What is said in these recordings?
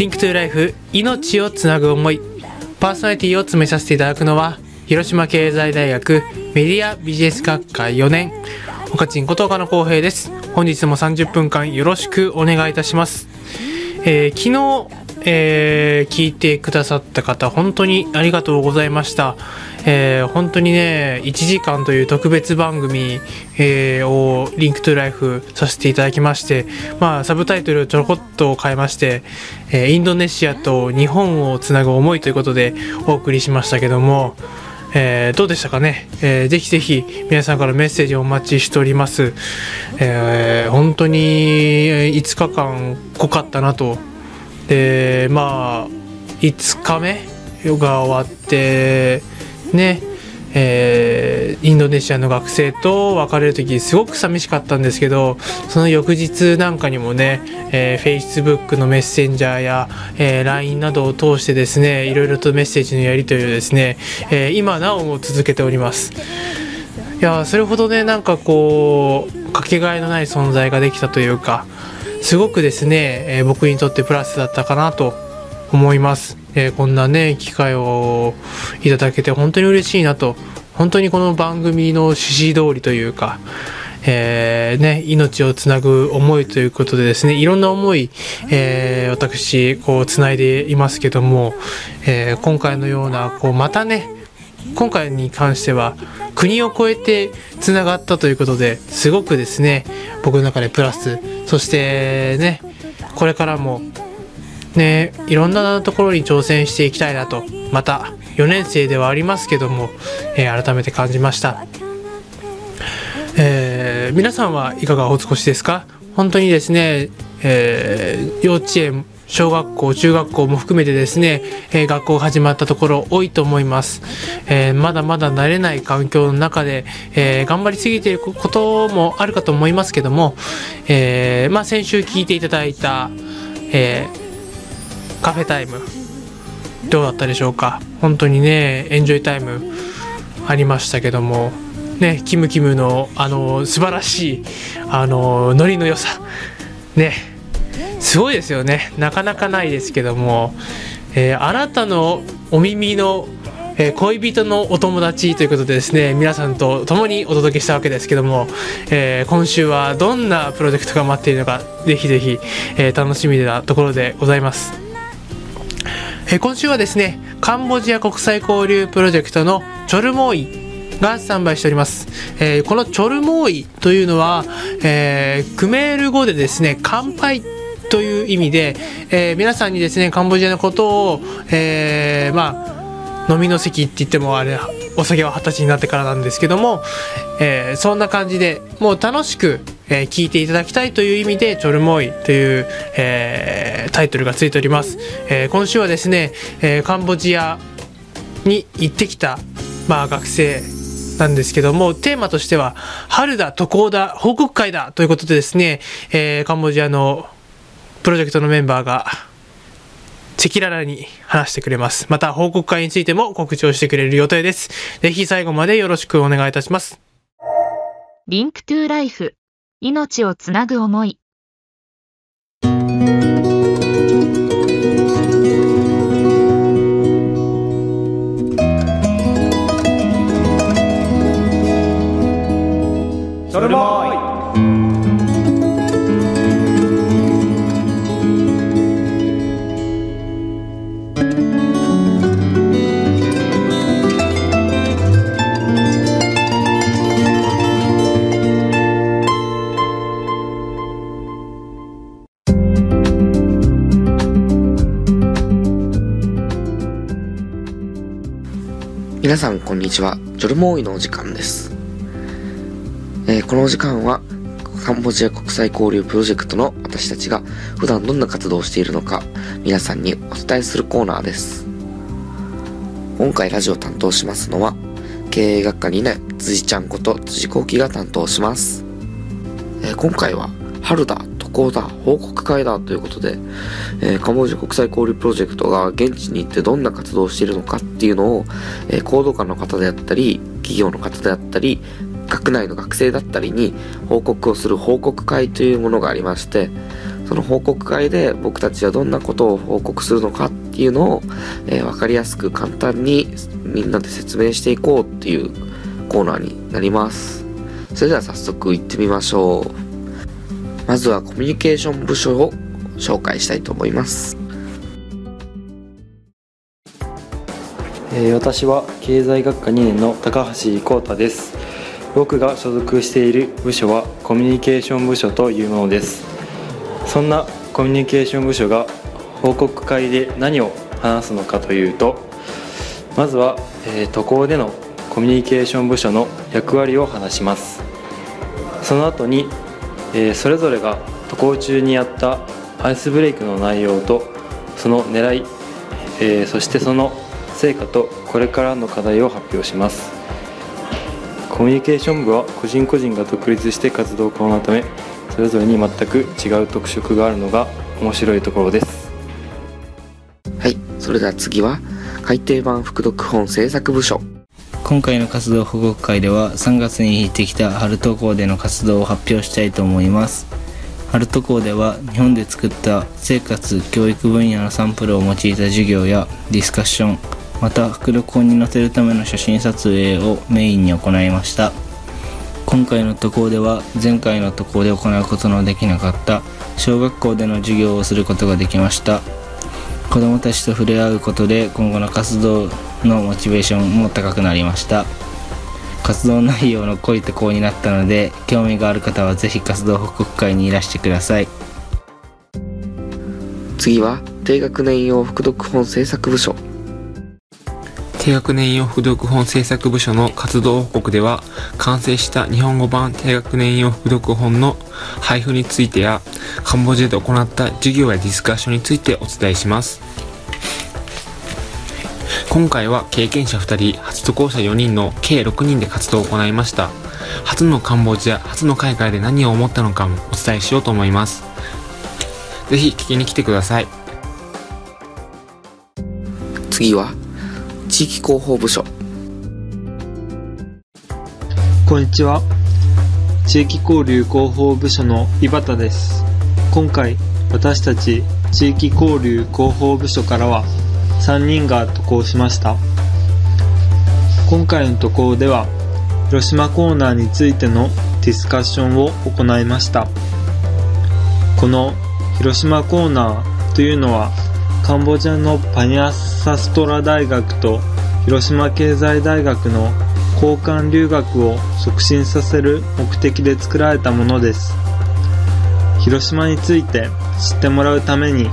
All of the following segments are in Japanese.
Link to Life 命をつなぐ思いパーソナリティを務めさせていただくのは広島経済大学メディアビジネス学科4年岡ちんこと岡野浩平です。本日も30分間よろしくお願いいたします、えー昨日えー聞いてくださった方本当にありがとうございました、えー本当にね1時間という特別番組、えーを Link to Life させていただきましてまあサブタイトルをちょろこっと変えまして、えーインドネシアと日本をつなぐ思いということでお送りしましたけどもえーどうでしたかね、えーぜひぜひ皆さんからメッセージをお待ちしております、えー本当に5日間濃かったなとでまあ5日目が終わってねえーインドネシアの学生と別れる時すごく寂しかったんですけどその翌日なんかにもね、えー、Facebook のメッセンジャーや、えー LINE などを通してですねいろいろとメッセージのやり取りをですね、えー今なおも続けております。いやそれほどねなんかこうかけがえのない存在ができたというかすごくですね、えー僕にとってプラスだったかなと思います、えーこんなね機会をいただけて本当に嬉しいなと。本当にこの番組の趣旨通りというかえーね、命をつなぐ思いということでですねいろんな思い、えー私こうつないでいますけども、えー今回のようなこうまたね今回に関しては国を越えてつながったということですごくですね僕の中でプラス。そしてねこれからもねいろんなところに挑戦していきたいなと。また4年生ではありますけども、えー改めて感じました、えー皆さんはいかがお過ごしですか？本当にですね、えー幼稚園小学校中学校も含めてですね、えー学校が始まったところ多いと思います、えーまだまだ慣れない環境の中で、えー頑張りすぎていることもあるかと思いますけども、えーまあ、先週聞いていただいた、えーカフェタイムどうだったでしょうか？本当にねエンジョイタイムありましたけどもねキムキムのあの素晴らしいあのノリの良さねすごいですよね。なかなかないですけども、えーあなたのお耳の、えー恋人のお友達ということでですね皆さんと共にお届けしたわけですけども、えー今週はどんなプロジェクトが待っているのかぜひぜひ、え楽しみなところでございます。え今週はですねカンボジア国際交流プロジェクトのチョルモーイがスタンバイしております、えーこのチョルモーイというのは、えークメール語でですね乾杯。という意味で、えー皆さんにですねカンボジアのことを、えーまあ飲みの席って言ってもあれお酒は二十歳になってからなんですけども、えーそんな感じでもう楽しく、えー聞いていただきたいという意味で「チョルモイ」という、えータイトルがついております、えー今週はですね、えーカンボジアに行ってきた、まあ、学生なんですけどもテーマとしては「春だ渡航だ報告会だ」ということでですね、えーカンボジアのプロジェクトのメンバーが赤裸々に話してくれます。また報告会についても告知をしてくれる予定です。ぜひ最後までよろしくお願いいたします。リンクトゥーライフ。命をつなぐ思い。皆さんこんにちは。ジョルモーイのお時間です、えーこのお時間はカンボジア国際交流プロジェクトの私たちが普段どんな活動をしているのか皆さんにお伝えするコーナーです。今回ラジオを担当しますのは経営学科2年辻ちゃんこと辻幸喜が担当します、えー今回は春だ。渡航だ報告会だということで、えーカンボジア国際交流プロジェクトが現地に行ってどんな活動をしているのかっていうのを、えー行動家の方であったり企業の方であったり学内の学生だったりに報告をする報告会というものがありましてその報告会で僕たちはどんなことを報告するのかっていうのを、えー、分かりやすく簡単にみんなで説明していこうっていうコーナーになります。それでは早速行ってみましょう。まずはコミュニケーション部署を紹介したいと思います。えー、私は経済学科2年の高橋光太です。僕が所属している部署はコミュニケーション部署というものです。そんなコミュニケーション部署が報告会で何を話すのかというとまずは、えー、渡航でのコミュニケーション部署の役割を話します。その後に、えー、それぞれが渡航中にやったアイスブレイクの内容とその狙い、えー、そしてその成果とこれからの課題を発表します。コミュニケーション部は個人個人が独立して活動可能なためそれぞれに全く違う特色があるのが面白いところです。はいそれでは次は改訂版副読本制作部署。今回の活動報告会では3月に引いてきた春渡校での活動を発表したいと思います。春渡校では日本で作った生活教育分野のサンプルを用いた授業やディスカッションまた副録音に載せるための写真撮影をメインに行いました。今回の渡航では前回の渡航で行うことのできなかった小学校での授業をすることができました。子どもたちと触れ合うことで今後の活動のモチベーションも高くなりました。活動内容の濃いとこうになったので興味がある方は是非活動報告会にいらしてください。次は低学年用副読本制作部署。低学年用副読本制作部署の活動報告では完成した日本語版低学年用副読本の配布についてやカンボジアで行った授業やディスカッションについてお伝えします。今回は経験者2人初渡航者4人の計6人で活動を行いました。初のカンボジア初の海外で何を思ったのかもお伝えしようと思います。ぜひ聞きに来てください。次は地域広報部署。こんにちは。地域交流広報部署の井端です。今回私たち地域交流広報部署からは3人が渡航しました。今回の渡航では広島コーナーについてのディスカッションを行いました。この広島コーナーというのはカンボジアのパニャサストラ大学と広島経済大学の交換留学を促進させる目的で作られたものです。広島について知ってもらうために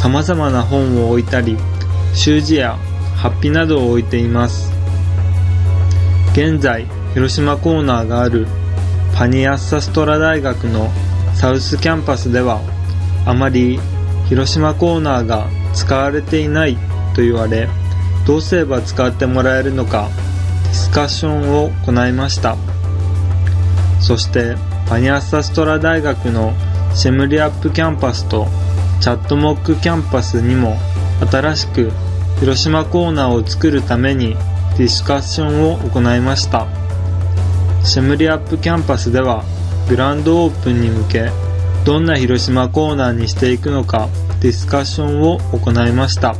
様々な本を置いたり習字やハッピなどを置いています。現在広島コーナーがあるパニアッサストラ大学のサウスキャンパスではあまり広島コーナーが使われていないと言われどうすれば使ってもらえるのかディスカッションを行いました。そしてパニアッサストラ大学のシェムリアップキャンパスとチャットモックキャンパスにも新しく広島コーナーを作るためにディスカッションを行いました。シェムリアップキャンパスではグランドオープンに向けどんな広島コーナーにしていくのかディスカッションを行いました。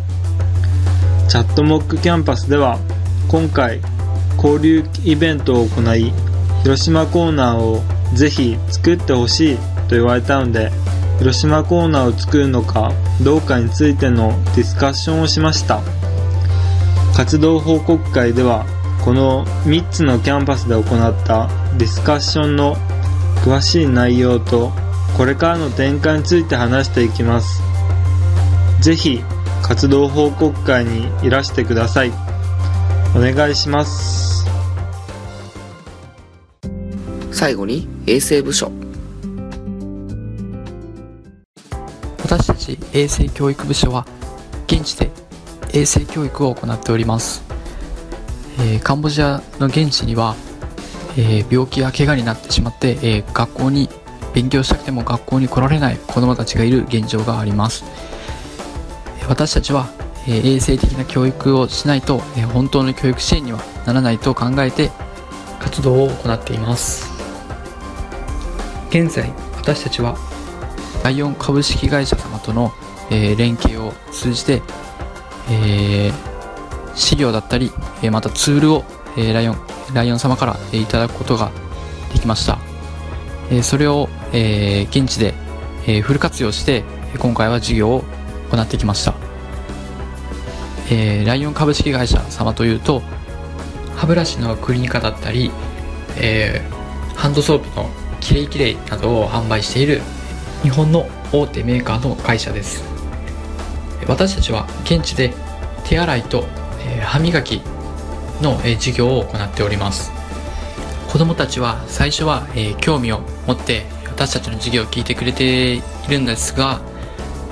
チャットモックキャンパスでは今回交流イベントを行い広島コーナーをぜひ作ってほしいと言われたので広島コーナーを作るのかどうかについてのディスカッションをしました。活動報告会ではこの3つのキャンパスで行ったディスカッションの詳しい内容とこれからの展開について話していきます。ぜひ活動報告会にいらしてください。お願いします。最後に衛生部署。私たち衛生教育部署は現地で衛生教育を行っております、えーカンボジアの現地には、えー病気や怪我になってしまって、えー学校に勉強したくても学校に来られない子どもたちがいる現状があります。えー私たちは、え衛生的な教育をしないと、え本当の教育支援にはならないと考えて活動を行っています。現在私たちはライオン株式会社様との、え連携を通じて、え資料だったり、えまたツールを、えライオンライオン様から、えいただくことができました、えそれを、えー現地で、えフル活用して今回は事業を行ってきました、えーライオン株式会社様というと歯ブラシのクリニカだったり、えーハンドソープのキレイキレイなどを販売している日本の大手メーカーの会社です。私たちは現地で手洗いと、え歯磨きの、え事業を行っております。子どもたちは最初は、え興味を持って私たちの授業を聞いてくれているんですが、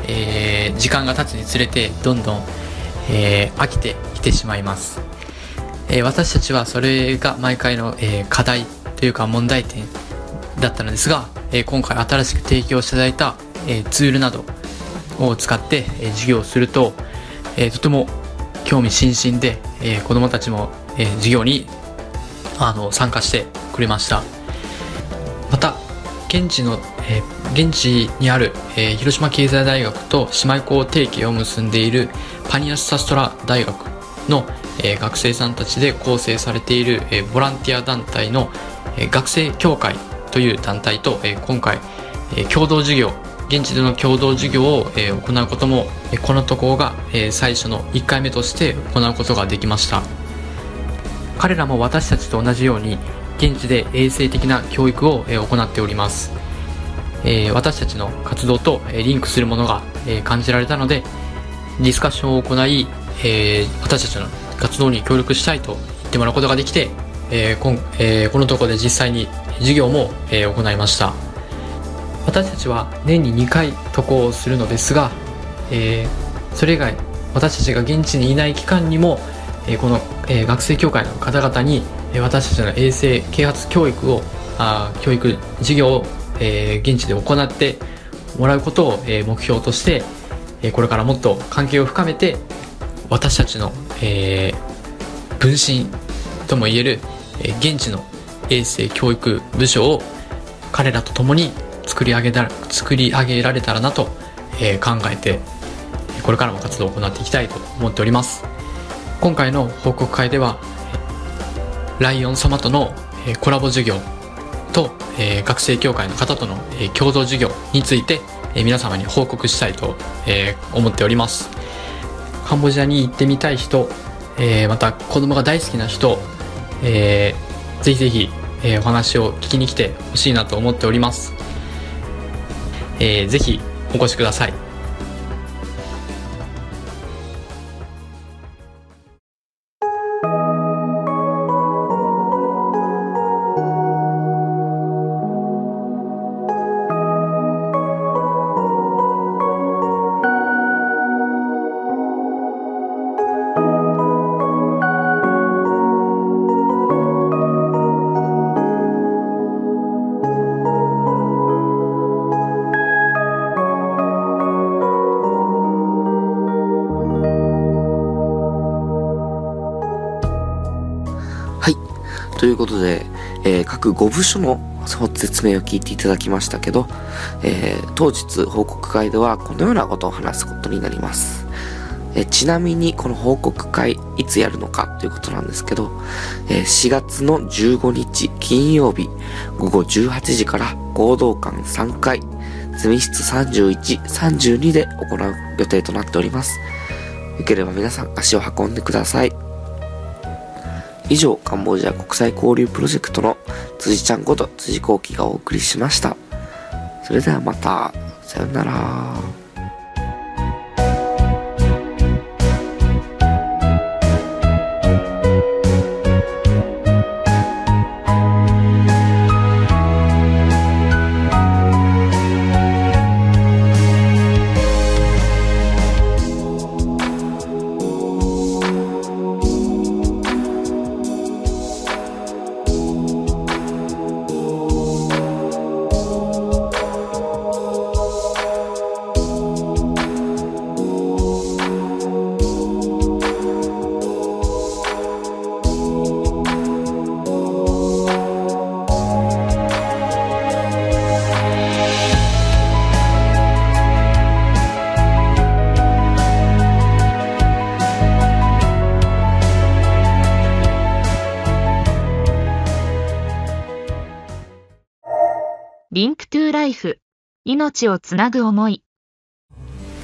えー時間が経つにつれてどんどん、えー飽きてきてしまいます、えー私たちはそれが毎回の、えー課題というか問題点だったのですが、えー今回新しく提供していただいた、えーツールなどを使って、えー授業をすると、えーとても興味津々で、えー子どもたちも、えー授業にあの参加してくれました。また現地の、え現地にある、え広島経済大学と姉妹校提携を結んでいるパニアスタストラ大学の、え学生さんたちで構成されている、えボランティア団体の、え学生協会という団体と、え今回、え共同授業現地での共同授業を、え行うこともえこの渡航が、え最初の1回目として行うことができました。彼らも私たちと同じように現地で衛生的な教育を、行っております、えー私たちの活動と、えーリンクするものが、えー感じられたのでディスカッションを行い、えー私たちの活動に協力したいと言ってもらうことができて、えーこんえーこのところで実際に授業も、えー行いました。私たちは年に2回渡航をするのですが、えーそれ以外私たちが現地にいない期間にも、えーこの、えー学生協会の方々に、私たちの衛生啓発教育をあ教育授業を、え現地で行ってもらうことを、え目標として、えこれからもっと関係を深めて私たちの、え分身ともいえる、え現地の衛生教育部署を彼らと共に作り上げた作り上げられたらなと、え考えてこれからも活動を行っていきたいと思っております。今回の報告会ではライオン様とのコラボ授業と、え学生協会の方とのえ共同授業についてえ皆様に報告したいとえ思っております。カンボジアに行ってみたい人、えまた子供が大好きな人、えーぜひぜひ、えお話を聞きに来てほしいなと思っております、えーぜひお越しください。はいということで、えー各5部署の説明を聞いていただきましたけど、えー当日報告会ではこのようなことを話すことになります。えーちなみにこの報告会いつやるのかということなんですけど、え4月の15日金曜日午後18時から合同館3階積み室31、32で行う予定となっております。よければ皆さん足を運んでください。以上、カンボジア国際交流プロジェクトの辻ちゃんこと辻幸喜がお送りしました。それではまた、さよなら。Link to Life。命をつなぐ思い。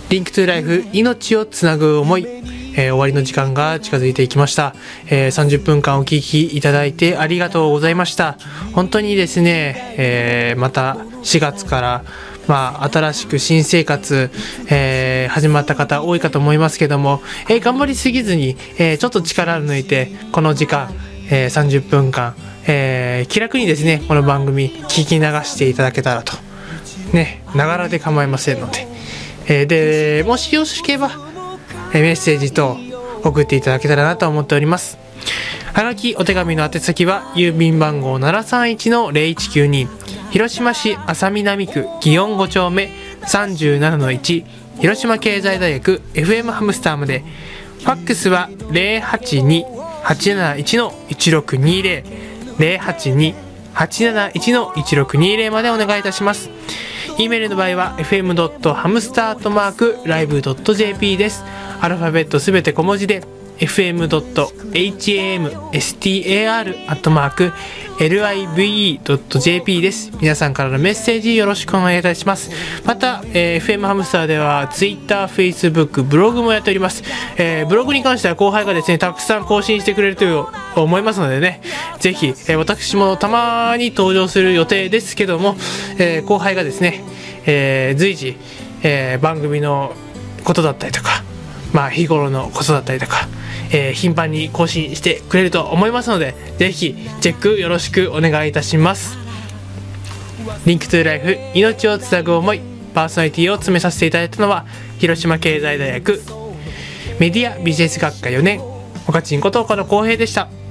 Link to Life 命をつなぐ思い、えー終わりの時間が近づいていきました、えー30分間お聞きいただいてありがとうございました本当にですね、えーまた4月からまあ、新しく新生活、えー始まった方多いかと思いますけども、えー頑張りすぎずに、えーちょっと力を抜いてこの時間、えー30分間、えー気楽にですねこの番組聞き流していただけたらと。ねながらで構いませんので。えーでもしよろしければ、えメッセージ等送っていただけたらなと思っております。はがきお手紙の宛先は郵便番号731-0192広島市安佐南区祇園5丁目37-1広島経済大学 FM ハムスターまで。ファックスは082-871-1620 082-871-1620までお願いいたします E メールの場合は fm.hamster.live.jp です。アルファベットすべて小文字で fm.hamstar.live.jp live.jp です。皆さんからのメッセージよろしくお願いいたします。また、えー FM ハムスターでは Twitter、Facebook、ブログもやっております。えーブログに関しては後輩がですね、たくさん更新してくれると思いますのでね、ぜひ、えー私もたまに登場する予定ですけども、えー後輩がですね、えー随時、えー番組のことだったりとか、まあ、日頃のことだったりとか、えー頻繁に更新してくれると思いますので、ぜひチェックよろしくお願いいたします。リンクトゥライフ命をつなぐ思いパーソナリティを詰めさせていただいたのは広島経済大学メディアビジネス学科4年岡ちんこと岡野浩平でした。